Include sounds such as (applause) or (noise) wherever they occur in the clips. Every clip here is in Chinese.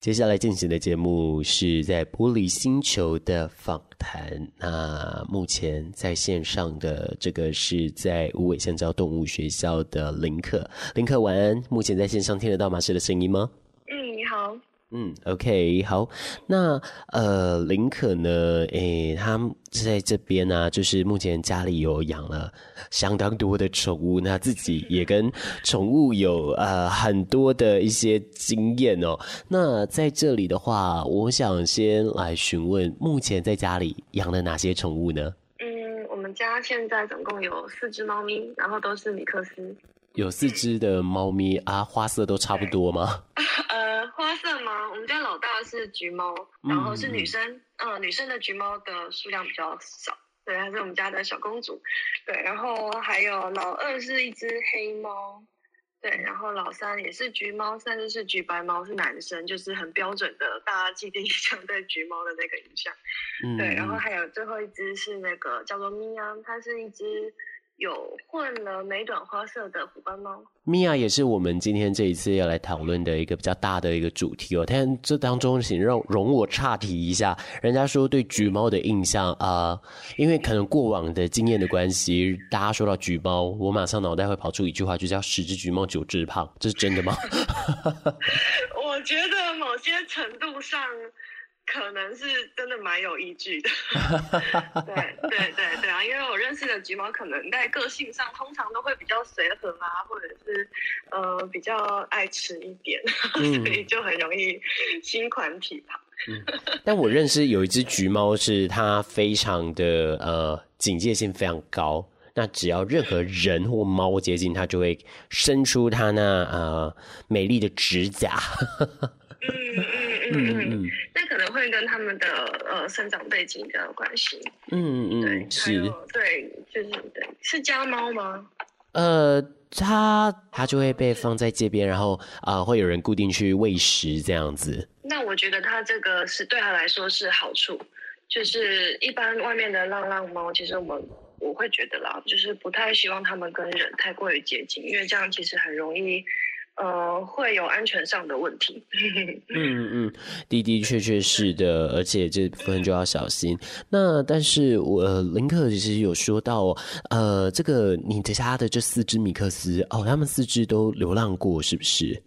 接下来进行的节目是在玻璃星球的访谈。那目前在线上的这个是在无尾香蕉动物学校的林克，林克晚安。目前在线上听得到马氏的声音吗？嗯，，OK，好，那呃，林可呢？诶、欸，他在这边呢、就是目前家里有养了相当多的宠物，那自己也跟宠物有呃很多的一些经验哦。那在这里的话，我想先来询问，目前在家里养了哪些宠物呢？嗯，我们家现在总共有四只猫咪，然后都是米克斯。有四只的猫咪啊，花色都差不多吗？(laughs) 呃，花色吗？我们家老大是橘猫，然后是女生，嗯、呃，女生的橘猫的数量比较少，对，她是我们家的小公主，对，然后还有老二是一只黑猫，对，然后老三也是橘猫，甚至是橘白猫，是男生，就是很标准的大家既定 (laughs) 印象对橘猫的那个印象，嗯，对，然后还有最后一只是那个叫做咪安，它是一只。有混了美短花色的虎斑猫，米娅也是我们今天这一次要来讨论的一个比较大的一个主题哦。但这当中，请让容我岔题一下，人家说对橘猫的印象啊、呃，因为可能过往的经验的关系，大家说到橘猫，我马上脑袋会跑出一句话，就叫“十只橘猫九只胖”，这是真的吗？(laughs) 我觉得某些程度上。可能是真的蛮有依据的，(laughs) 对对对对啊，因为我认识的橘猫可能在个性上通常都会比较随和啊，或者是呃比较爱吃一点，(laughs) 嗯、所以就很容易心宽体胖。嗯，但我认识有一只橘猫，是它非常的呃警戒性非常高，那只要任何人或猫接近它，就会伸出它那呃美丽的指甲。(laughs) 嗯嗯嗯嗯那。可能会跟他们的呃生长背景比较有关系。嗯嗯，对，是，对，就是对，是家猫吗？呃，它它就会被放在街边，然后啊、呃，会有人固定去喂食这样子。那我觉得它这个是对它来说是好处，就是一般外面的浪浪猫，其实我们我会觉得啦，就是不太希望他们跟人太过于接近，因为这样其实很容易。呃，会有安全上的问题。(laughs) 嗯嗯，的的确确是的，而且这部分就要小心。那但是我林克其实有说到，呃，这个你的家的这四只米克斯哦，他们四只都流浪过，是不是？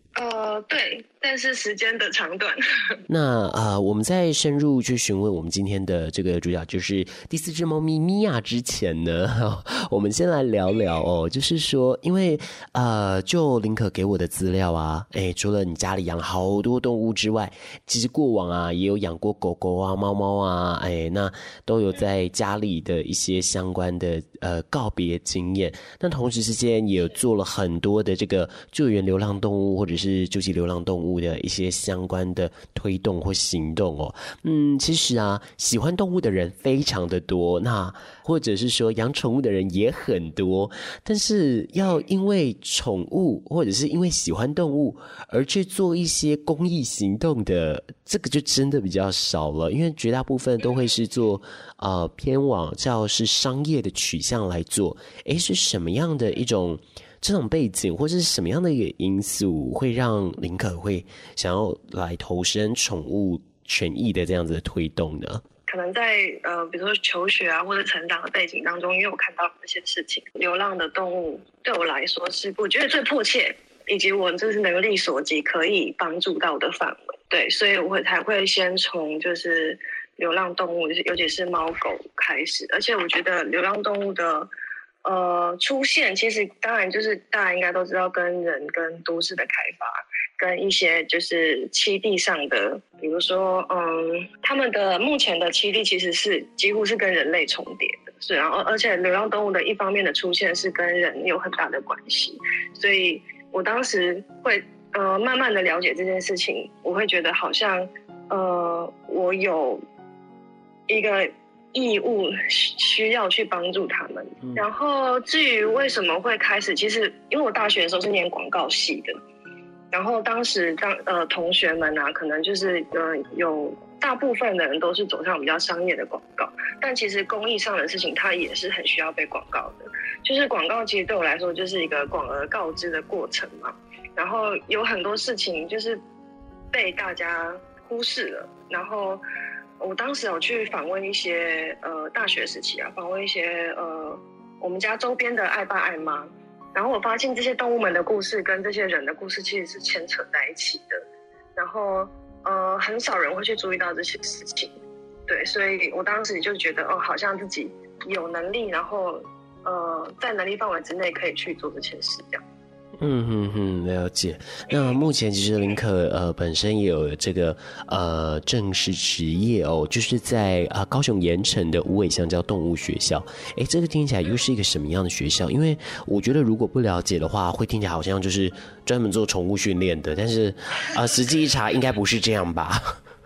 但是时间的长短。(laughs) 那、呃，我们在深入去询问我们今天的这个主角，就是第四只猫咪米娅之前呢，(laughs) 我们先来聊聊哦，就是说，因为呃，就林可给我的资料啊，哎，除了你家里养好多动物之外，其实过往啊也有养过狗狗啊、猫猫啊，哎，那都有在家里的一些相关的呃告别经验。那同时之间也做了很多的这个救援流浪动物或者是救济流浪动物。的一些相关的推动或行动哦，嗯，其实啊，喜欢动物的人非常的多，那或者是说养宠物的人也很多，但是要因为宠物或者是因为喜欢动物而去做一些公益行动的，这个就真的比较少了，因为绝大部分都会是做呃偏往叫是商业的取向来做，诶，是什么样的一种？这种背景或者是什么样的一个因素，会让林可会想要来投身宠物权益的这样子的推动呢？可能在呃，比如说求学啊，或者成长的背景当中，因为我看到一些事情，流浪的动物对我来说是我觉得最迫切，以及我就是能力所及可以帮助到的范围。对，所以我才会先从就是流浪动物，就是尤其是猫狗开始，而且我觉得流浪动物的。呃，出现其实当然就是大家应该都知道，跟人跟都市的开发，跟一些就是栖地上的，比如说，嗯，他们的目前的栖地其实是几乎是跟人类重叠的，是，然后而且流浪动物的一方面的出现是跟人有很大的关系，所以我当时会呃慢慢的了解这件事情，我会觉得好像呃我有一个。义务需要去帮助他们，然后至于为什么会开始，其实因为我大学的时候是念广告系的，然后当时当呃同学们啊，可能就是呃有大部分的人都是走上比较商业的广告，但其实公益上的事情，它也是很需要被广告的。就是广告其实对我来说就是一个广而告之的过程嘛，然后有很多事情就是被大家忽视了。然后我当时有去访问一些呃大学时期啊，访问一些呃我们家周边的爱爸爱妈，然后我发现这些动物们的故事跟这些人的故事其实是牵扯在一起的。然后呃很少人会去注意到这些事情，对，所以我当时就觉得哦，好像自己有能力，然后呃在能力范围之内可以去做这件事这样。嗯哼哼，了解。那目前其实林可呃本身也有这个呃正式职业哦，就是在啊、呃、高雄盐埕的无尾香蕉动物学校。哎，这个听起来又是一个什么样的学校？因为我觉得如果不了解的话，会听起来好像就是专门做宠物训练的。但是啊、呃，实际一查应该不是这样吧？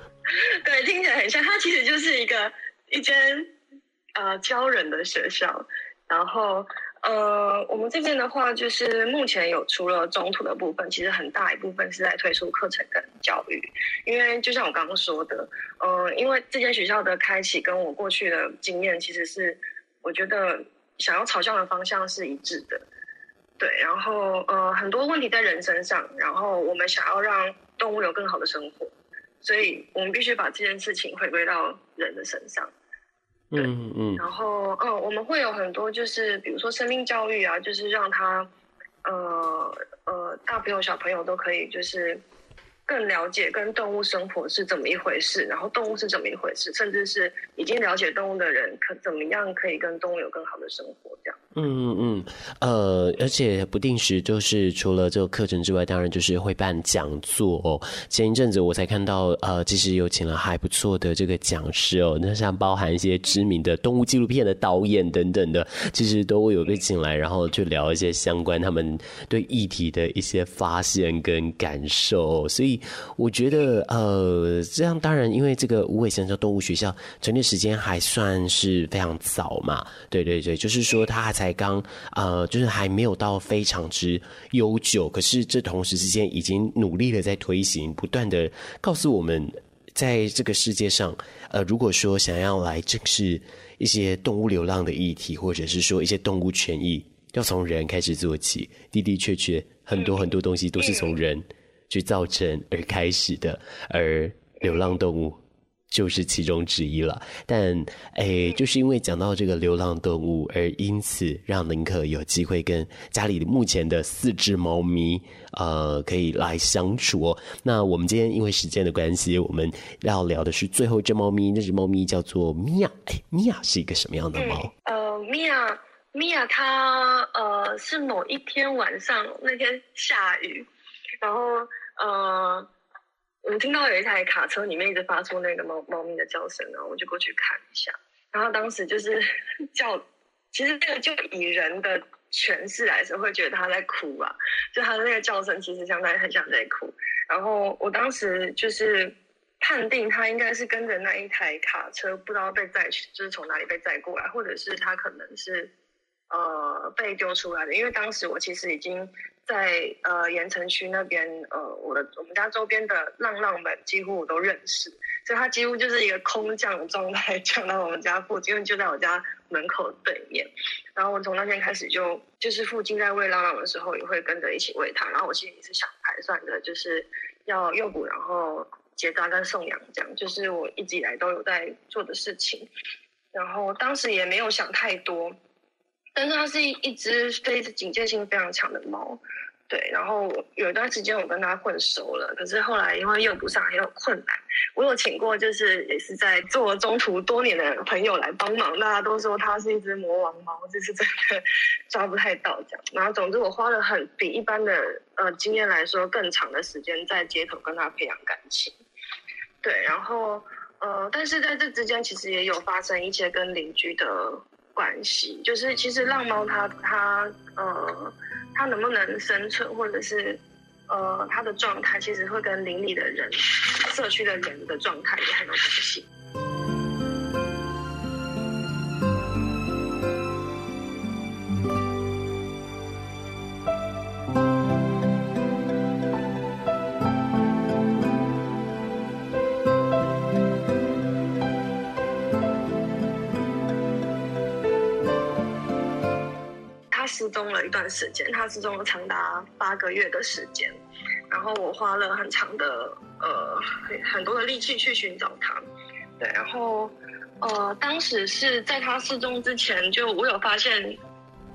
(laughs) 对，听起来很像。它其实就是一个一间呃教人的学校，然后。呃，我们这边的话，就是目前有除了中途的部分，其实很大一部分是在推出课程跟教育。因为就像我刚刚说的，呃，因为这间学校的开启跟我过去的经验，其实是我觉得想要朝向的方向是一致的。对，然后呃，很多问题在人身上，然后我们想要让动物有更好的生活，所以我们必须把这件事情回归到人的身上。对嗯嗯，然后嗯，我们会有很多就是比如说生命教育啊，就是让他呃呃大朋友小朋友都可以就是更了解跟动物生活是怎么一回事，然后动物是怎么一回事，甚至是已经了解动物的人可怎么样可以跟动物有更好的生活这样。嗯嗯嗯，呃，而且不定时就是除了这个课程之外，当然就是会办讲座哦。前一阵子我才看到，呃，其实有请了还不错的这个讲师哦，那像包含一些知名的动物纪录片的导演等等的，其实都会有被请来，然后去聊一些相关他们对议题的一些发现跟感受。所以我觉得，呃，这样当然，因为这个无尾香蕉动物学校成立时间还算是非常早嘛，对对对，就是说他还才。才刚呃，就是还没有到非常之悠久，可是这同时之间已经努力的在推行，不断的告诉我们，在这个世界上，呃，如果说想要来正视一些动物流浪的议题，或者是说一些动物权益，要从人开始做起，的的确确很多很多东西都是从人去造成而开始的，而流浪动物。就是其中之一了，但诶，就是因为讲到这个流浪动物，而因此让林可有机会跟家里目前的四只猫咪，呃，可以来相处哦。那我们今天因为时间的关系，我们要聊的是最后一只猫咪，那只猫咪叫做米娅。哎，米娅是一个什么样的猫？呃，米娅，米娅它呃是某一天晚上那天下雨，然后呃。我听到有一台卡车里面一直发出那个猫猫咪的叫声，然后我就过去看一下，然后当时就是 (laughs) 叫，其实这个就以人的诠释来说，会觉得他在哭啊，就他的那个叫声其实相当于很像在哭。然后我当时就是判定他应该是跟着那一台卡车，不知道被载去，就是从哪里被载过来，或者是他可能是呃被丢出来的，因为当时我其实已经。在呃盐城区那边，呃，我的我们家周边的浪浪们几乎我都认识，所以他几乎就是一个空降的状态降到我们家附近，就在我家门口对面。然后我从那天开始就就是附近在喂浪浪的时候，也会跟着一起喂它。然后我心里是想盘算的，就是要诱捕，然后结扎跟送养，这样就是我一直以来都有在做的事情。然后当时也没有想太多。但是它是一一只非警戒性非常强的猫，对。然后有一段时间我跟它混熟了，可是后来因为诱捕上很有困难，我有请过就是也是在做中途多年的朋友来帮忙，大家都说它是一只魔王猫，就是真的抓不太到这样。然后总之我花了很比一般的呃经验来说更长的时间在街头跟它培养感情，对。然后呃，但是在这之间其实也有发生一些跟邻居的。关系就是，其实浪猫它它呃，它能不能生存，或者是呃，它的状态，其实会跟邻里的人、社区的人的状态也很有关系。段时间，他失踪了长达八个月的时间，然后我花了很长的呃很多的力气去寻找他。对，然后呃当时是在他失踪之前，就我有发现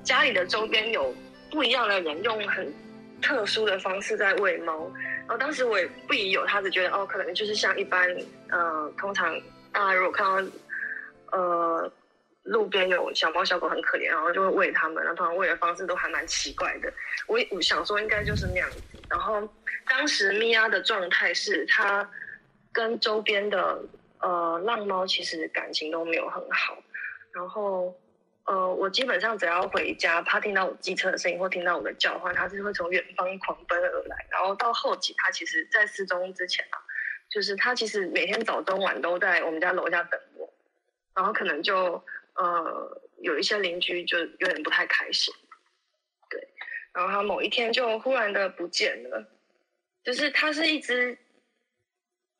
家里的周边有不一样的人用很特殊的方式在喂猫。然后当时我也不疑有他，只觉得哦，可能就是像一般呃通常大家如果看到呃。路边有小猫小狗很可怜，然后就会喂它们，然后通常喂的方式都还蛮奇怪的。我我想说应该就是那样子。然后当时咪娅的状态是，它跟周边的呃浪猫其实感情都没有很好。然后呃我基本上只要回家，它听到我机车的声音或听到我的叫唤，它是会从远方狂奔而来。然后到后期，它其实在失踪之前啊，就是它其实每天早中晚都在我们家楼下等我，然后可能就。呃，有一些邻居就有点不太开心，对，然后他某一天就忽然的不见了，就是它是一只，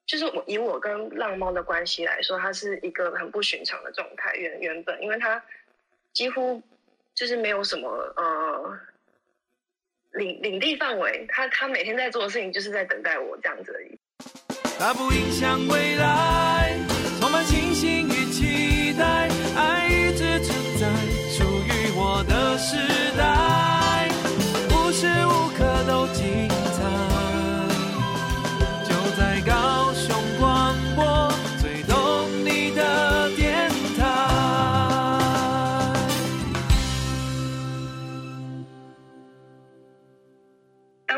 就是我以我跟浪猫的关系来说，它是一个很不寻常的状态。原原本，因为它几乎就是没有什么呃领领地范围，它它每天在做的事情就是在等待我这样子而已。它不影响未来，充满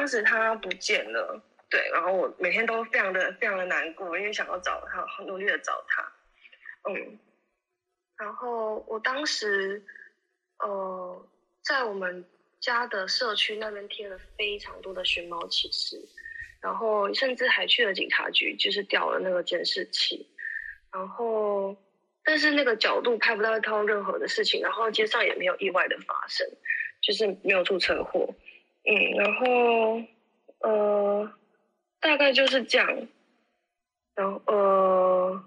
当时他不见了，对，然后我每天都非常的非常的难过，因为想要找他，很努力的找他，嗯，然后我当时，呃。在我们家的社区那边贴了非常多的寻猫启事，然后甚至还去了警察局，就是调了那个监视器，然后但是那个角度拍不到一套任何的事情，然后街上也没有意外的发生，就是没有出车祸，嗯，然后呃大概就是这样，然后呃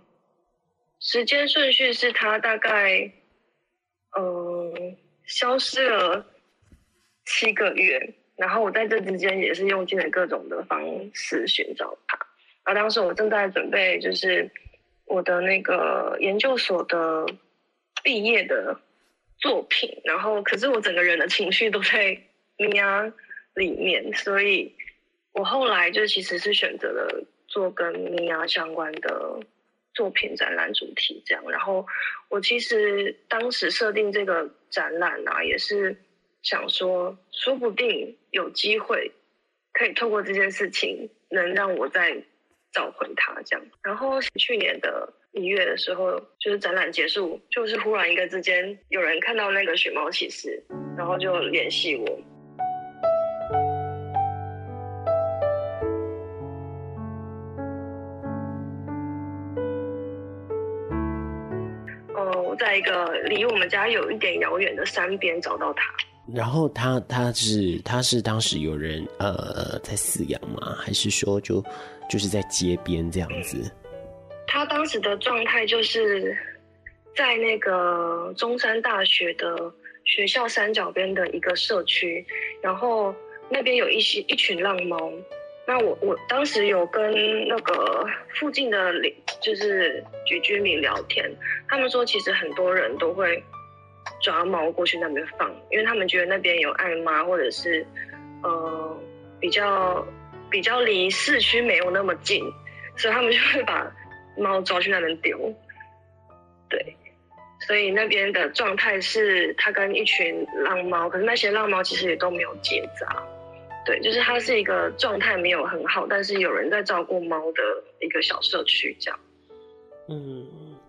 时间顺序是他大概呃。消失了七个月，然后我在这之间也是用尽了各种的方式寻找他。然后当时我正在准备，就是我的那个研究所的毕业的作品，然后可是我整个人的情绪都在 (laughs) 咪娅里面，所以我后来就其实是选择了做跟米娅相关的。作品展览主题这样，然后我其实当时设定这个展览啊，也是想说，说不定有机会可以透过这件事情，能让我再找回他这样。然后去年的一月的时候，就是展览结束，就是忽然一个之间，有人看到那个寻猫启事，然后就联系我。一个离我们家有一点遥远的山边找到他，然后他他是他是当时有人呃在饲养吗？还是说就就是在街边这样子？他当时的状态就是在那个中山大学的学校山脚边的一个社区，然后那边有一些一群浪猫。那我我当时有跟那个附近的邻，就是居居民聊天，他们说其实很多人都会抓猫过去那边放，因为他们觉得那边有爱妈，或者是呃比较比较离市区没有那么近，所以他们就会把猫抓去那边丢。对，所以那边的状态是他跟一群浪猫，可是那些浪猫其实也都没有结扎。对，就是它是一个状态没有很好，但是有人在照顾猫的一个小社区，这样。嗯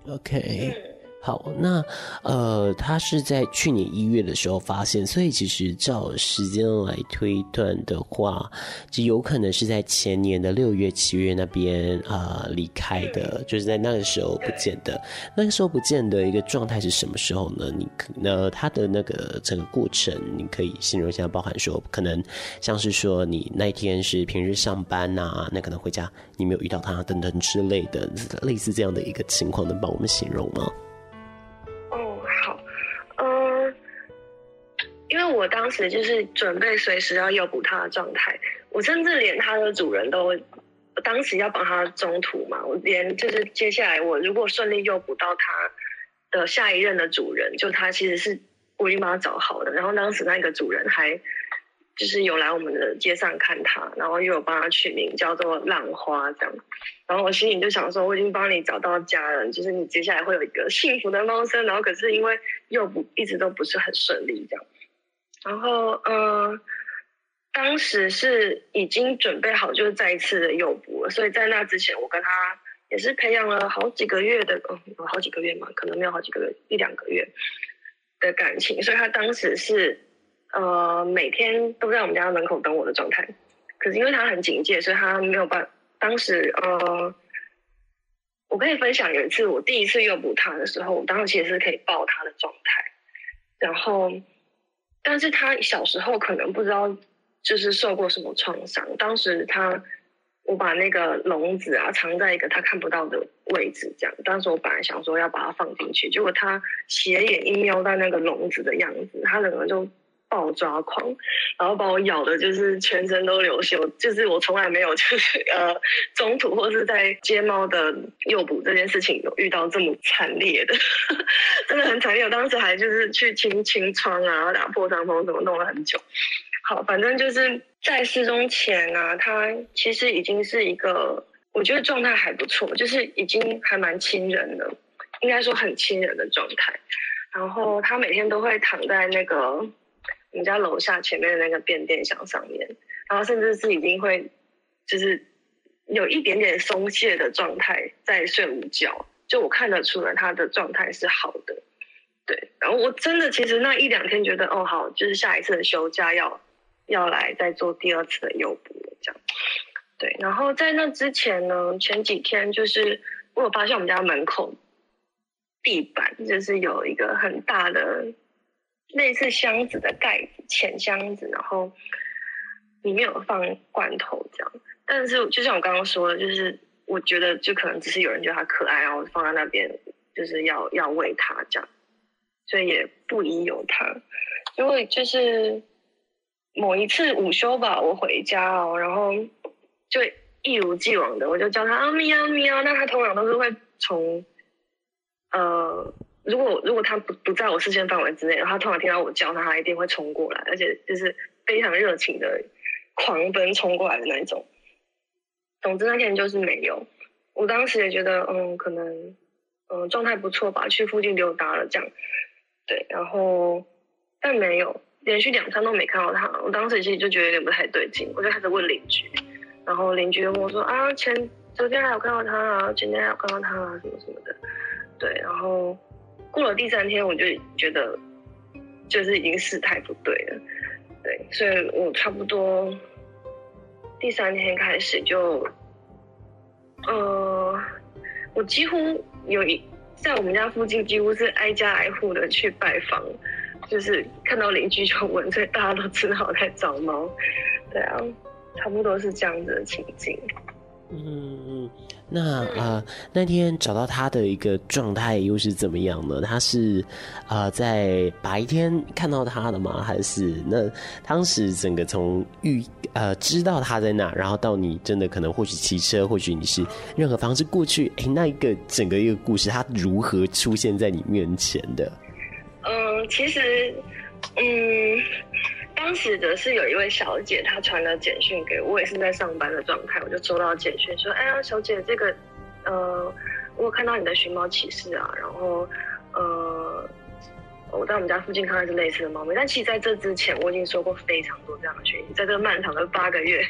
，OK。嗯好，那呃，他是在去年一月的时候发现，所以其实照时间来推断的话，就有可能是在前年的六月、七月那边啊离开的，就是在那个时候不见的。那个时候不见的一个状态是什么时候呢？你可那他的那个整个过程，你可以形容一下，包含说可能像是说你那一天是平日上班呐、啊，那可能回家你没有遇到他等等之类的，类似这样的一个情况，能帮我们形容吗？因为我当时就是准备随时要诱捕它的状态，我甚至连它的主人都我当时要帮它中途嘛，我连就是接下来我如果顺利诱捕到它的下一任的主人，就它其实是我已经把它找好的，然后当时那个主人还就是有来我们的街上看它，然后又有帮它取名叫做浪花这样，然后我心里就想说，我已经帮你找到家人，就是你接下来会有一个幸福的猫生，然后可是因为诱捕一直都不是很顺利这样，然后呃。当时是已经准备好，就是再一次的诱捕了，所以在那之前，我跟他也是培养了好几个月的，哦，好几个月嘛，可能没有好几个月，一两个月的感情，所以他当时是呃每天都在我们家门口等我的状态。可是因为他很警戒，所以他没有办。当时呃，我可以分享有一次我第一次诱捕他的时候，我当时其实是可以抱他的状态，然后但是他小时候可能不知道。就是受过什么创伤？当时他，我把那个笼子啊藏在一个他看不到的位置，这样。当时我本来想说要把它放进去，结果他斜眼一瞄到那个笼子的样子，他整个就爆抓狂，然后把我咬的，就是全身都流血。就是我从来没有就是 (laughs) 呃中途或是在接猫的诱捕这件事情有遇到这么惨烈的，(laughs) 真的很惨烈。我当时还就是去清清创啊，打破伤风，什么弄了很久。好，反正就是在失踪前啊，他其实已经是一个，我觉得状态还不错，就是已经还蛮亲人的，应该说很亲人的状态。然后他每天都会躺在那个我们家楼下前面的那个变电箱上面，然后甚至是已经会就是有一点点松懈的状态在睡午觉，就我看得出来他的状态是好的。对，然后我真的其实那一两天觉得哦好，就是下一次的休假要。要来再做第二次的诱捕，这样，对。然后在那之前呢，前几天就是我有发现我们家门口地板就是有一个很大的类似箱子的盖子，浅箱子，然后里面有放罐头这样。但是就像我刚刚说的，就是我觉得就可能只是有人觉得它可爱，然后放在那边就是要要喂它这样，所以也不疑有它，因为就是。某一次午休吧，我回家哦，然后就一如既往的，我就叫它啊喵喵。那它通常都是会从呃，如果如果他不不在我视线范围之内，然后他突然听到我叫他，他一定会冲过来，而且就是非常热情的狂奔冲过来的那种。总之那天就是没有，我当时也觉得嗯，可能嗯状态不错吧，去附近溜达了这样，对，然后但没有。连续两餐都没看到他，我当时其实就觉得有点不太对劲，我就开始问邻居，然后邻居就跟我说啊，前昨天还有看到他啊，前天还有看到他啊，什么什么的，对，然后过了第三天，我就觉得就是已经事态不对了，对，所以我差不多第三天开始就，呃，我几乎有一在我们家附近几乎是挨家挨户的去拜访。就是看到邻居就闻，所以大家都知道我在找猫。对啊，差不多是这样子的情景。嗯，那呃那天找到他的一个状态又是怎么样呢？他是啊、呃、在白天看到他的吗？还是那当时整个从遇呃知道他在那，然后到你真的可能或许骑车，或许你是任何方式过去，哎，那一个整个一个故事，他如何出现在你面前的？嗯，其实，嗯，当时的是有一位小姐，她传了简讯给我，我也是在上班的状态，我就收到简讯说，哎呀，小姐，这个，呃，我有看到你的寻猫启事啊，然后，呃，我在我们家附近看到是类似的猫咪，但其实在这之前，我已经收过非常多这样的讯息，在这个漫长的八个月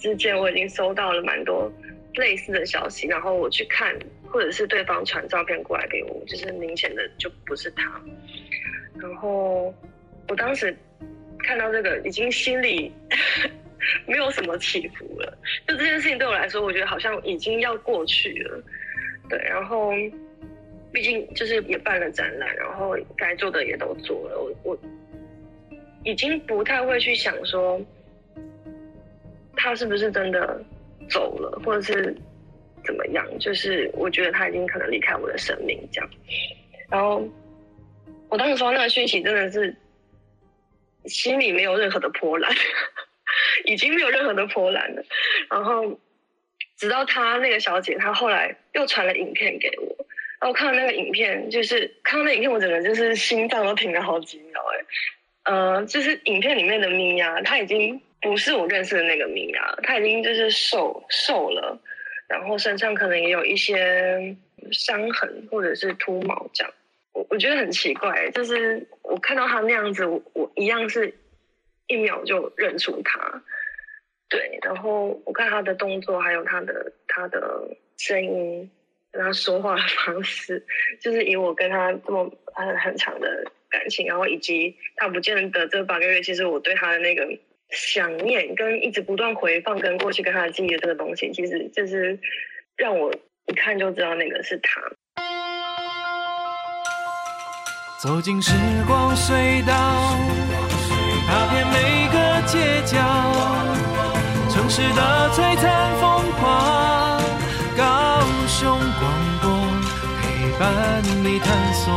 之间，我已经收到了蛮多类似的消息，然后我去看，或者是对方传照片过来给我，就是明显的就不是他。然后我当时看到这个，已经心里 (laughs) 没有什么起伏了。就这件事情对我来说，我觉得好像已经要过去了。对，然后毕竟就是也办了展览，然后该做的也都做了。我我已经不太会去想说他是不是真的走了，或者是怎么样。就是我觉得他已经可能离开我的生命这样。然后。我当时收到那个讯息，真的是心里没有任何的波澜，(laughs) 已经没有任何的波澜了。然后直到他那个小姐，她后来又传了影片给我，然后看到那个影片，就是看到那影片，我整个就是心脏都停了好几秒，哎，呃，就是影片里面的米娅，她已经不是我认识的那个米娅，她已经就是瘦瘦了，然后身上可能也有一些伤痕或者是秃毛这样，我我觉得很奇怪，就是我看到他那样子，我我一样是一秒就认出他。对，然后我看他的动作，还有他的他的声音，跟他说话的方式，就是以我跟他这么很很长的感情，然后以及他不见得这八个月，其实我对他的那个想念，跟一直不断回放跟过去跟他的记忆的这个东西，其实就是让我一看就知道那个是他。走进时光隧道，踏遍每个街角。城市的璀璨风光，高雄广播陪伴你探索。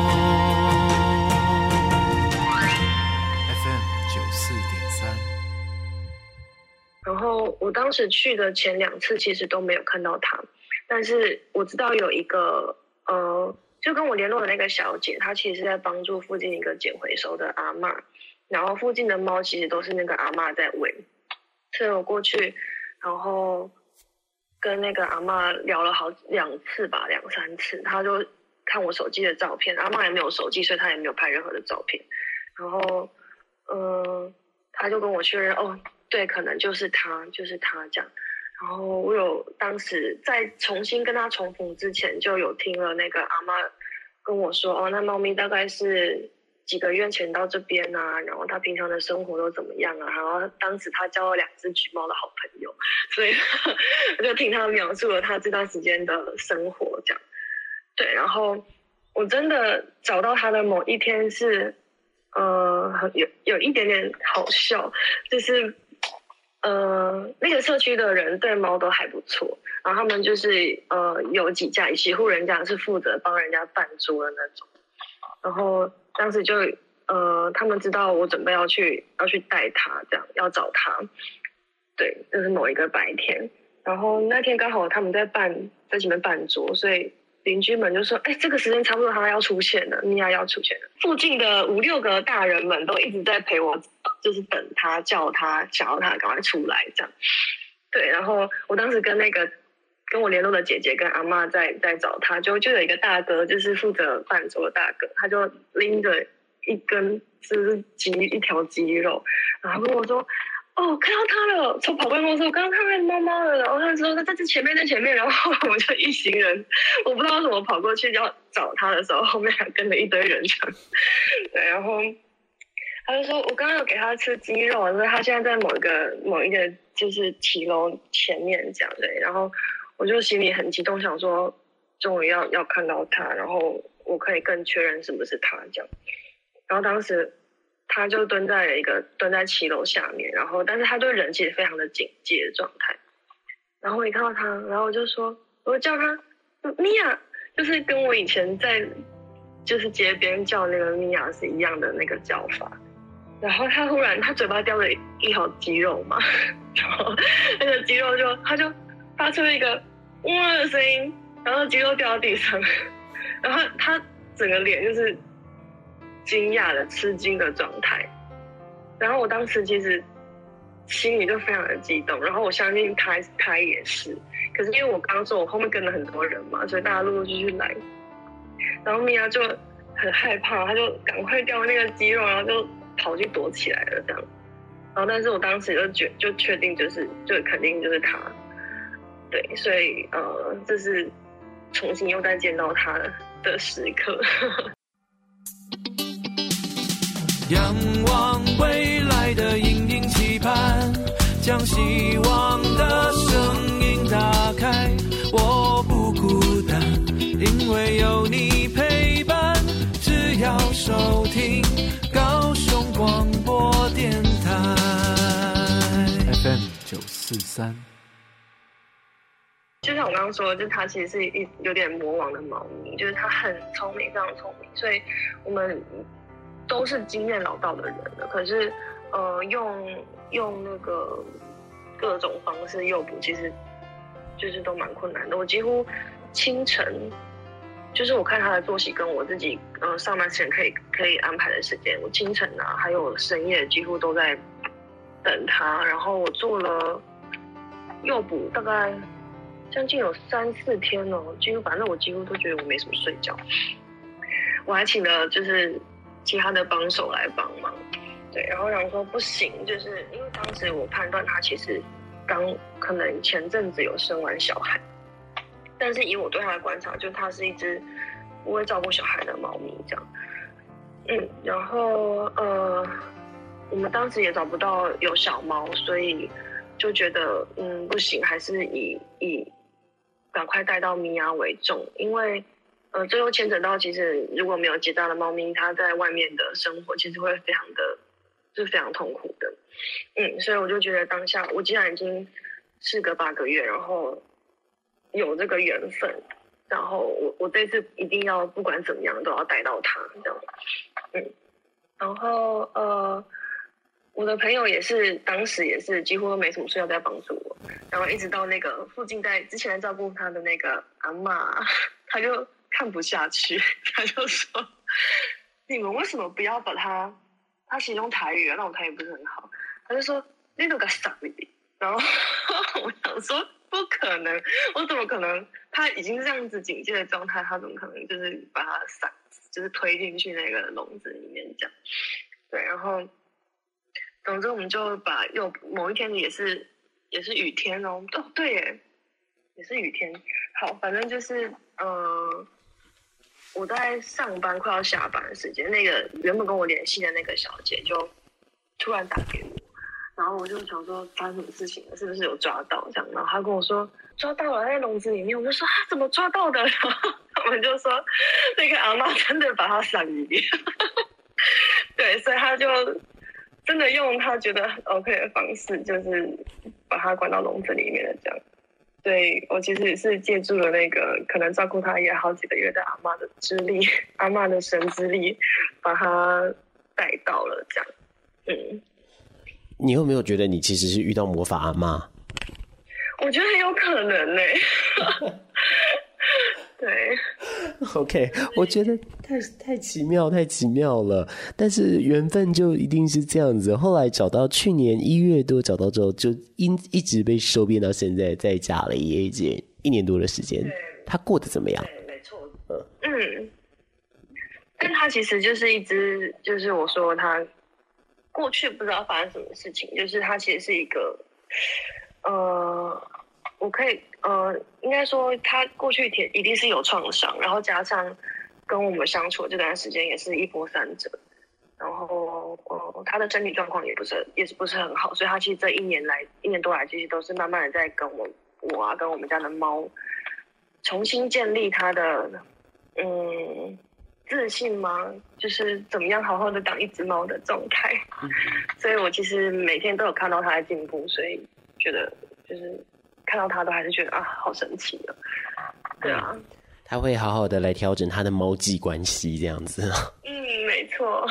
FM 九四点三。然后我当时去的前两次其实都没有看到他，但是我知道有一个呃，就跟我联络的那个小姐，她其实是在帮助附近一个捡回收的阿嬷，然后附近的猫其实都是那个阿嬷在喂。所以我过去，然后跟那个阿嬷聊了好两次吧，两三次。她就看我手机的照片，阿嬷也没有手机，所以她也没有拍任何的照片。然后，嗯、呃，他就跟我确认，哦，对，可能就是他，就是他这样。然后我有当时在重新跟他重逢之前，就有听了那个阿嬷跟我说，哦，那猫咪大概是。几个月前到这边啊，然后他平常的生活都怎么样啊？然后当时他交了两只橘猫的好朋友，所以 (laughs) 我就听他描述了他这段时间的生活，这样。对，然后我真的找到他的某一天是，呃，有有一点点好笑，就是，呃，那个社区的人对猫都还不错，然后他们就是呃有几家几户人家是负责帮人家办桌的那种，然后。当时就呃，他们知道我准备要去要去带他，这样要找他，对，就是某一个白天，然后那天刚好他们在办在前面办桌，所以邻居们就说：“哎，这个时间差不多他要出现了，米娅要出现了。”附近的五六个大人们都一直在陪我，就是等他叫他，想要他赶快出来这样。对，然后我当时跟那个。跟我联络的姐姐跟阿嬷在在找他，就就有一个大哥，就是负责饭桌的大哥，他就拎着一根是鸡一条鸡肉，然后跟我说：“哦，看到他了！”从跑过来跟我：“刚刚看到猫猫了。”然后他说：“他在这前面，在前面。”然后我们就一行人，我不知道怎么跑过去要找他的时候，后面还跟着一堆人。对，然后他就说：“我刚刚有给他吃鸡肉，就是他现在在某一个某一个就是骑楼前面这样对，然后。我就心里很激动，想说终于要要看到他，然后我可以更确认是不是他这样。然后当时他就蹲在了一个蹲在骑楼下面，然后但是他对人其实非常的警戒的状态。然后我一看到他，然后我就说，我叫他米娅，就是跟我以前在就是街边叫那个米娅是一样的那个叫法。然后他忽然他嘴巴叼了一条鸡肉嘛，然后那个鸡肉就他就发出一个。哇的声音，然后鸡肉掉到地上，(laughs) 然后他整个脸就是惊讶的、吃惊的状态。然后我当时其实心里就非常的激动，然后我相信他他也是。可是因为我刚刚说我后面跟了很多人嘛，所以大家陆陆续续来。然后米娅就很害怕，他就赶快掉那个肌肉，然后就跑去躲起来了这样。然后但是我当时就觉就确定就是就肯定就是他。对，所以呃，这是重新又再见到他的时刻。仰望未来的隐隐期盼，将希望的声音打开。我不孤单，因为有你陪伴。只要收听高雄广播电台 FM 九四三。就像我刚刚说的，就是他其实是一有点魔王的猫咪，就是他很聪明，非常聪明，所以我们都是经验老道的人了。可是，呃，用用那个各种方式诱捕，其实就是都蛮困难的。我几乎清晨，就是我看他的作息跟我自己呃上班时间可以可以安排的时间，我清晨啊还有深夜几乎都在等他。然后我做了诱捕，大概将近有三四天哦，几乎反正我几乎都觉得我没什么睡觉。我还请了就是其他的帮手来帮忙。对，然后想说不行，就是因为当时我判断他其实刚可能前阵子有生完小孩，但是以我对他的观察，就他是一只不会照顾小孩的猫咪这样。嗯，然后呃，我们当时也找不到有小猫，所以就觉得嗯不行，还是以以赶快带到米娅为重，因为呃最后牵扯到其实如果没有结扎的猫咪，它在外面的生活其实会非常的。是非常痛苦的，嗯，所以我就觉得当下我既然已经事隔八个月，然后有这个缘分，然后我我这次一定要不管怎么样都要带到它这样，嗯，然后呃，我的朋友也是当时也是几乎都没什么事要在帮助我，然后一直到那个附近在之前照顾他的那个阿嬷，(laughs) 他就看不下去，(laughs) 他就说：“你们为什么不要把他？”他其实用台语，那我台语不是很好，他就说那都个傻逼，然后 (laughs) 我想说不可能，我怎么可能？他已经这样子警戒的状态，他怎么可能就是把他散，就是推进去那个笼子里面这样？对，然后总之我们就把又某一天也是也是雨天哦，哦对耶，也是雨天。好，反正就是嗯。我在上班快要下班的时间，那个原本跟我联系的那个小姐就突然打给我，然后我就想说发生什么事情了，是不是有抓到这样？然后她跟我说抓到了，在笼子里面。我就说啊，怎么抓到的？(laughs) 然后他们就说那个阿嬷真的把它散一遍，(laughs) 对，所以他就真的用他觉得 OK 的方式，就是把它关到笼子里面的这样。对，我其实也是借助了那个可能照顾他也好几个月的阿妈的之力，阿妈的神之力，把他带到了这样。嗯，你有没有觉得你其实是遇到魔法阿妈？我觉得很有可能呢。(laughs) 对，OK，我觉得太太奇妙，太奇妙了。但是缘分就一定是这样子。后来找到去年一月多找到之后，就一一直被收编到现在，在家里也已经一年多的时间。他过得怎么样？对，没错。嗯，但他其实就是一只，就是我说他过去不知道发生什么事情，就是他其实是一个，呃。我可以，呃，应该说他过去铁一定是有创伤，然后加上跟我们相处这段时间也是一波三折，然后，呃，他的身体状况也不是也是不是很好，所以他其实这一年来一年多来，其实都是慢慢的在跟我我啊跟我们家的猫重新建立他的嗯自信吗？就是怎么样好好的当一只猫的状态，(laughs) 所以我其实每天都有看到他的进步，所以觉得就是。看到他都还是觉得啊，好神奇的，对啊，他会好好的来调整他的猫际关系，这样子。嗯，没错。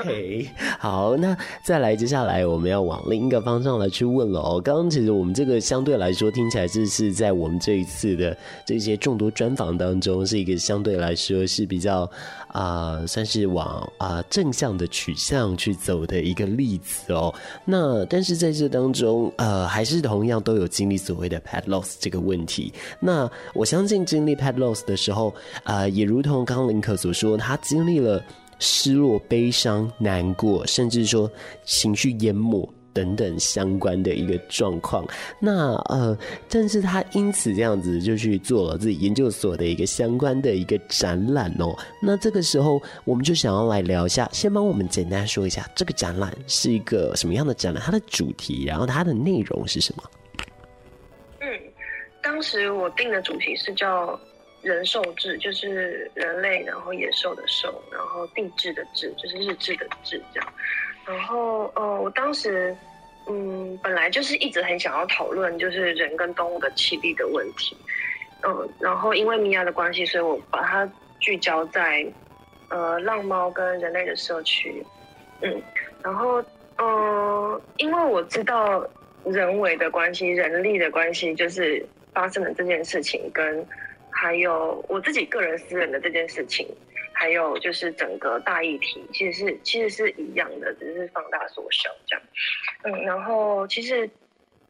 OK，好，那再来，接下来我们要往另一个方向来去问了哦。刚刚其实我们这个相对来说听起来这是在我们这一次的这些众多专访当中，是一个相对来说是比较。啊、算是往啊、正向的取向去走的一个例子哦。那但是在这当中，呃，还是同样都有经历所谓的 pet loss 这个问题。那我相信经历 pet loss 的时候，呃，也如同刚刚林可所说，他经历了失落、悲伤、难过，甚至说情绪淹没。等等相关的一个状况，那呃，但是他因此这样子就去做了自己研究所的一个相关的一个展览哦。那这个时候，我们就想要来聊一下，先帮我们简单说一下这个展览是一个什么样的展览，它的主题，然后它的内容是什么？嗯，当时我定的主题是叫“人兽志”，就是人类，然后野兽的兽，然后地质的志，就是日志的志，这样。然后，呃，我当时，嗯，本来就是一直很想要讨论，就是人跟动物的栖地的问题，嗯，然后因为米娅的关系，所以我把它聚焦在，呃，浪猫跟人类的社区，嗯，然后，呃，因为我知道人为的关系、人力的关系，就是发生的这件事情，跟还有我自己个人私人的这件事情，还有就是整个大议题，其实是其实是一样的，只是放大缩小这样。嗯，然后其实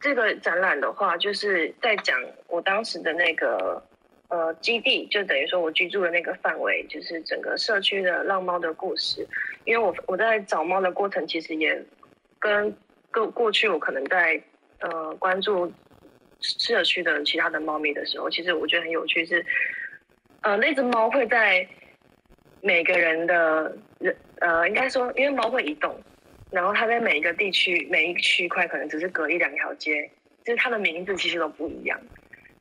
这个展览的话，就是在讲我当时的那个呃基地，就等于说我居住的那个范围，就是整个社区的浪猫的故事。因为我我在找猫的过程，其实也跟过过去我可能在呃关注社区的其他的猫咪的时候，其实我觉得很有趣是，呃那只猫会在每个人的人呃应该说，因为猫会移动。然后它在每一个地区、每一个区块，可能只是隔一两条街，就是它的名字其实都不一样。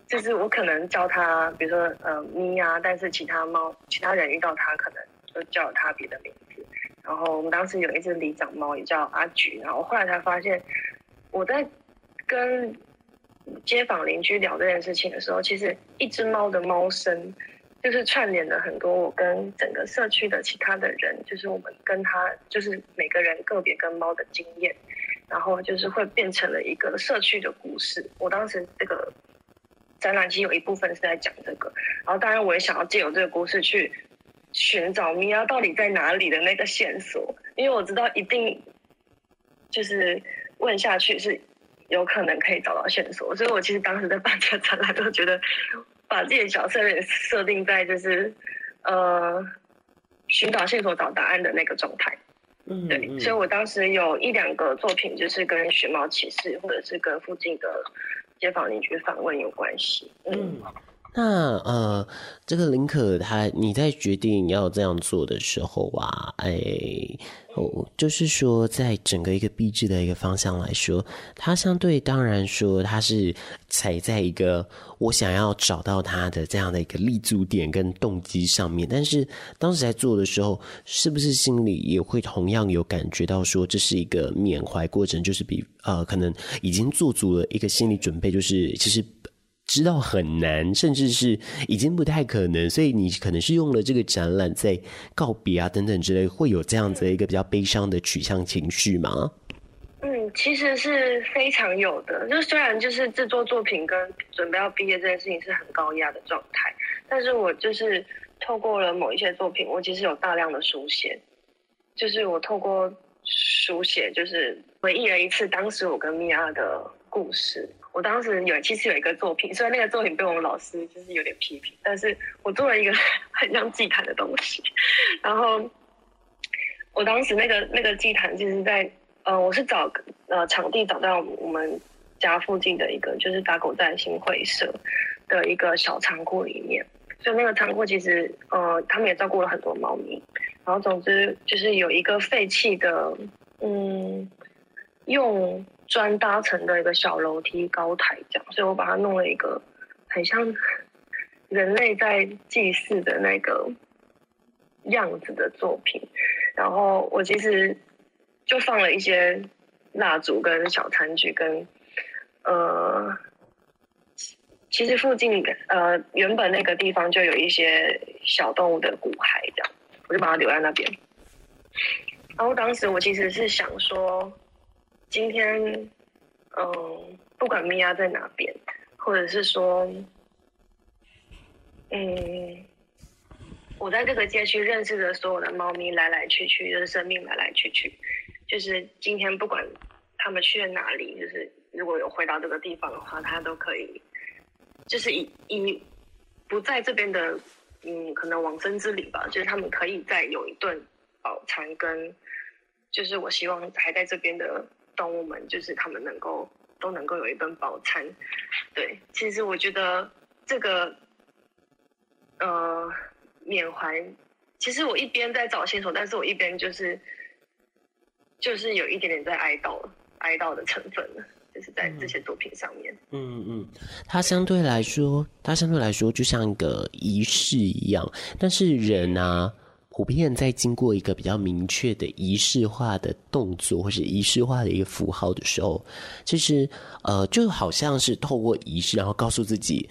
就是我可能叫它，比如说呃咪呀，但是其他猫、其他人遇到它，可能就叫它别的名字。然后我们当时有一只里长猫也叫阿菊，然后后来才发现，我在跟街坊邻居聊这件事情的时候，其实一只猫的猫声。就是串联了很多我跟整个社区的其他的人，就是我们跟他，就是每个人个别跟猫的经验，然后就是会变成了一个社区的故事。我当时这个展览其实有一部分是在讲这个，然后当然我也想要借由这个故事去寻找米娅到底在哪里的那个线索，因为我知道一定就是问下去是有可能可以找到线索，所以我其实当时在办这个展览都觉得。把自己的角色也设定在就是，呃，寻找线索、找答案的那个状态。嗯，对，所以我当时有一两个作品，就是跟寻猫启事，或者是跟附近的街坊邻居访问有关系。嗯。嗯那呃，这个林可他，你在决定要这样做的时候啊，哎，哦，就是说，在整个一个毕制的一个方向来说，它相对当然说，它是踩在一个我想要找到它的这样的一个立足点跟动机上面。但是当时在做的时候，是不是心里也会同样有感觉到说，这是一个缅怀过程？就是比呃，可能已经做足了一个心理准备，就是其实。知道很难，甚至是已经不太可能，所以你可能是用了这个展览在告别啊等等之类，会有这样子一个比较悲伤的取向情绪吗？嗯，其实是非常有的。就虽然就是制作作品跟准备要毕业这件事情是很高压的状态，但是我就是透过了某一些作品，我其实有大量的书写，就是我透过书写，就是回忆了一次当时我跟米娅的故事。我当时有其实有一个作品，虽然那个作品被我们老师就是有点批评，但是我做了一个 (laughs) 很像祭坛的东西。然后我当时那个那个祭坛，就是在呃，我是找呃场地找到我们家附近的一个就是打狗在新会社的一个小仓库里面，所以那个仓库其实呃他们也照顾了很多猫咪。然后总之就是有一个废弃的嗯用。砖搭成的一个小楼梯高台，这样，所以我把它弄了一个 (laughs) 很像 (laughs) 人类在祭祀的那个样子的作品。然后我其实就放了一些蜡烛跟小餐具，跟呃，其实附近呃原本那个地方就有一些小动物的骨骸，这样，我就把它留在那边。然后当时我其实是想说。今天，嗯，不管咪呀在哪边，或者是说，嗯，我在这个街区认识的所有的猫咪来来去去，就是生命来来去去，就是今天不管他们去了哪里，就是如果有回到这个地方的话，它都可以，就是以以不在这边的，嗯，可能往生之旅吧，就是他们可以再有一顿饱餐，跟就是我希望还在这边的。动物们就是他们能够都能够有一顿饱餐，对。其实我觉得这个呃缅怀，其实我一边在找线索，但是我一边就是就是有一点点在哀悼哀悼的成分了，就是在这些作品上面。嗯嗯，它相对来说，它相对来说就像一个仪式一样，但是人啊。普遍在经过一个比较明确的仪式化的动作，或是仪式化的一个符号的时候，其实呃，就好像是透过仪式，然后告诉自己，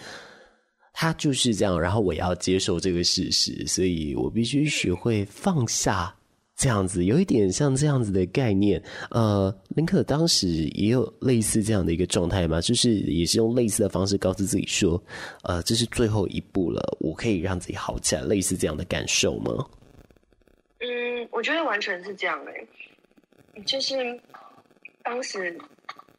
他就是这样，然后我要接受这个事实，所以我必须学会放下这样子有一点像这样子的概念。呃，林可当时也有类似这样的一个状态吗？就是也是用类似的方式告诉自己说，呃，这是最后一步了，我可以让自己好起来，类似这样的感受吗？嗯，我觉得完全是这样哎、就是当时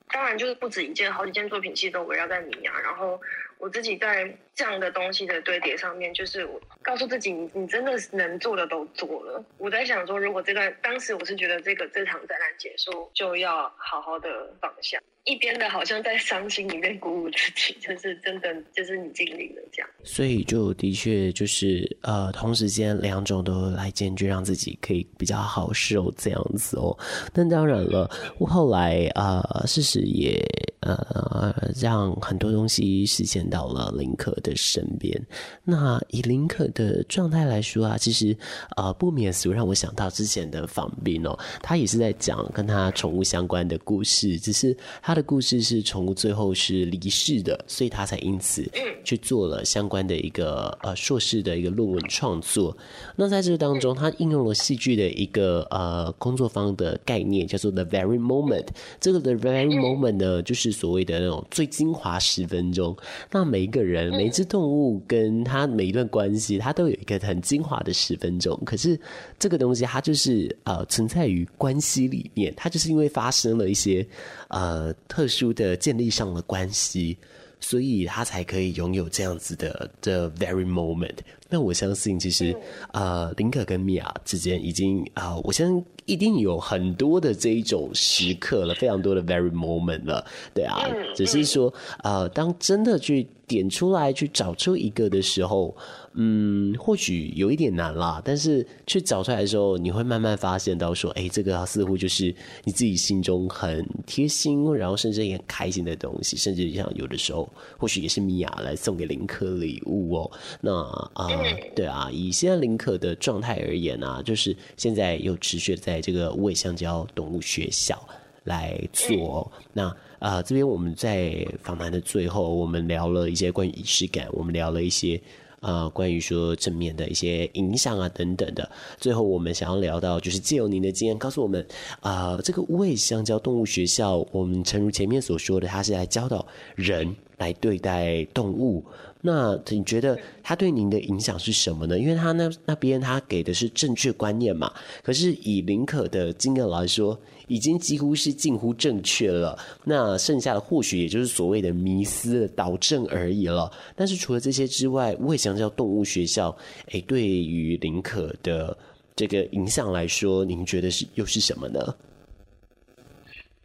当然就是不止一件，好几件作品其实都围绕在米娅，然后。我自己在这样的东西的堆叠上面，就是我告诉自己，你你真的能做的都做了。我在想说，如果这段当时我是觉得这个这场展览结束，就要好好的放下。一边的好像在伤心里面鼓舞自己，就是真的就是你尽力了这样。所以就的确就是呃，同时间两种都来兼具，让自己可以比较好受这样子哦。但当然了，我后来啊、呃，事实也呃让很多东西实现到了林可的身边。那以林可的状态来说啊，其实啊、呃、不免俗让我想到之前的访宾哦，他也是在讲跟他宠物相关的故事，只是他。的故事是宠物最后是离世的，所以他才因此去做了相关的一个呃硕士的一个论文创作。那在这当中，他应用了戏剧的一个呃工作方的概念，叫做 The Very Moment。这个 The Very Moment 呢，就是所谓的那种最精华十分钟。那每一个人、每一只动物跟他每一段关系，它都有一个很精华的十分钟。可是这个东西，它就是呃存在于关系里面，它就是因为发生了一些呃。特殊的建立上的关系，所以他才可以拥有这样子的 the very moment。那我相信，其实呃，林可跟米娅之间已经啊、呃，我相信一定有很多的这一种时刻了，非常多的 very moment 了，对啊。只是说呃，当真的去点出来，去找出一个的时候。嗯，或许有一点难啦，但是去找出来的时候，你会慢慢发现到说，哎，这个似乎就是你自己心中很贴心，然后甚至也很开心的东西，甚至像有的时候，或许也是米娅来送给林可礼物哦。那啊、对啊，以现在林可的状态而言啊，就是现在又持续在这个无尾香蕉动物学校来做。那啊、这边我们在访谈的最后，我们聊了一些关于仪式感，我们聊了一些。啊、呃，关于说正面的一些影响啊等等的，最后我们想要聊到，就是借由您的经验告诉我们，啊、呃，这个无尾香蕉动物学校，我们诚如前面所说的，它是来教导人来对待动物。那你觉得它对您的影响是什么呢？因为它那那边它给的是正确观念嘛，可是以林可的经验来说，已经几乎是近乎正确了。那剩下的或许也就是所谓的迷思的导正而已了。但是除了这些之外，无尾香蕉动物学校，哎，对于林可的这个影响来说，您觉得是又是什么呢？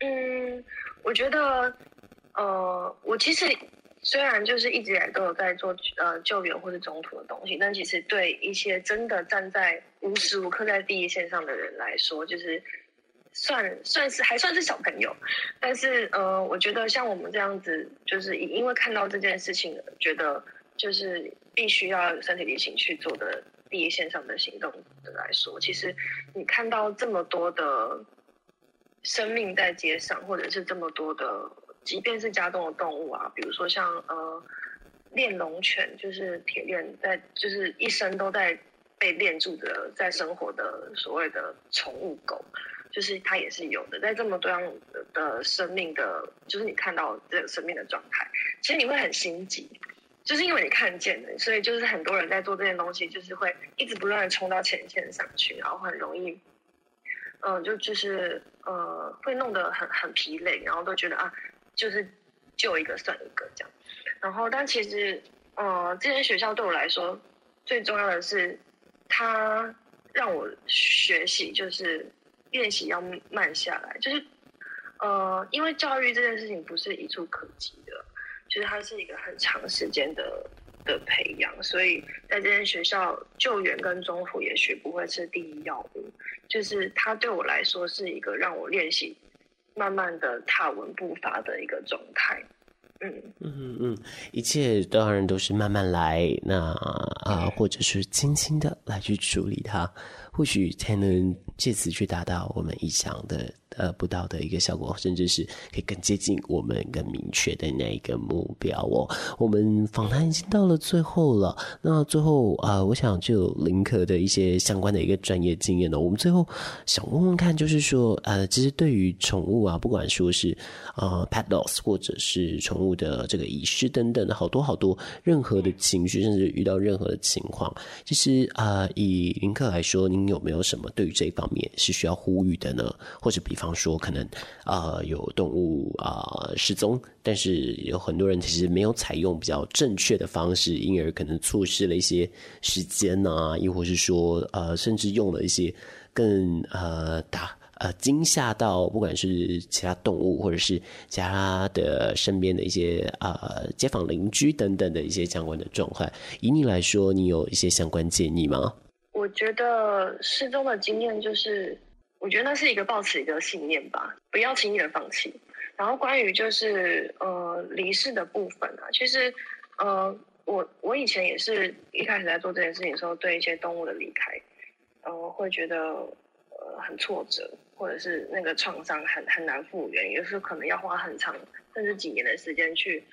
嗯，我觉得，呃，我其实。虽然就是一直以来都有在做呃救援或者中途的东西，但其实对一些真的站在无时无刻在第一线上的人来说，就是算算是还算是小朋友。但是呃，我觉得像我们这样子，就是因为看到这件事情，觉得就是必须要身体力行去做的第一线上的行动的来说，其实你看到这么多的生命在街上，或者是这么多的。即便是家中的动物啊，比如说像呃链龙犬，就是铁链在，就是一生都在被链住的，在生活的所谓的宠物狗，就是它也是有的。在这么多样的生命的，就是你看到这个生命的状态，其实你会很心急，就是因为你看见了，所以就是很多人在做这件东西，就是会一直不断的冲到前线上去，然后很容易，嗯、就就是呃会弄得很很疲累，然后都觉得啊。就是救一个算一个这样，然后但其实，呃，这间学校对我来说最重要的是，它让我学习，就是练习要慢下来，就是，呃，因为教育这件事情不是一触可及的，就是它是一个很长时间的的培养，所以在这间学校救援跟中途也许不会是第一要务，就是它对我来说是一个让我练习。慢慢的踏稳步伐的一个状态，嗯嗯嗯，一切当然都是慢慢来，那啊、或者是轻轻的来去处理它，或许才能借此去达到我们意想的呃不到的一个效果，甚至是可以更接近我们更明确的那一个目标哦。我们访谈已经到了最后了，那最后啊、呃，我想就林可的一些相关的一个专业经验呢，我们最后想问问看，就是说呃，其实对于宠物啊，不管说是呃 pet loss 或者是宠物的这个遗失等等好多好多任何的情绪，甚至遇到任何的情况，其实啊、以林可来说，您有没有什么对于这一方面是需要呼吁的呢？或者比方说，可能、呃、有动物啊、呃、失踪，但是有很多人其实没有采用比较正确的方式，因而可能错失了一些时间啊，亦或是说呃，甚至用了一些更呃大。呃，惊吓到不管是其他动物，或者是其他的身边的一些呃街坊邻居等等的一些相关的状况，以你来说，你有一些相关建议吗？我觉得失踪的经验就是，我觉得那是一个抱持一个信念吧，不要轻易的放弃。然后关于就是呃离世的部分啊，其实呃我我以前也是一开始在做这件事情的时候，对一些动物的离开，呃会觉得呃很挫折。或者是那个创伤很很难复原，也是可能要花很长甚至几年的时间去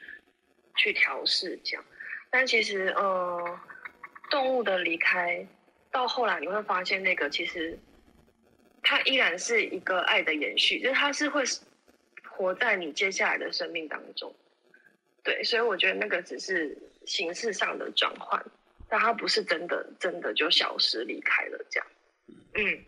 去调试这样。但其实，呃，动物的离开到后来你会发现，那个其实它依然是一个爱的延续，就是它是会活在你接下来的生命当中。对，所以我觉得那个只是形式上的转换，但它不是真的真的就消失离开了这样。嗯。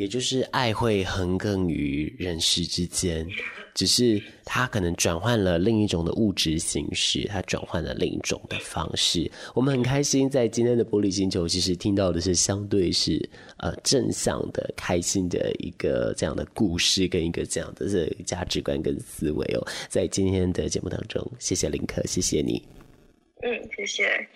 也就是爱会横亘于人世之间，只是它可能转换了另一种的物质形式，它转换了另一种的方式。我们很开心在今天的玻璃星球，其实听到的是相对是呃正向的、开心的一个这样的故事，跟一个这样的这价值观跟思维哦。在今天的节目当中，谢谢林可，谢谢你。嗯，谢谢。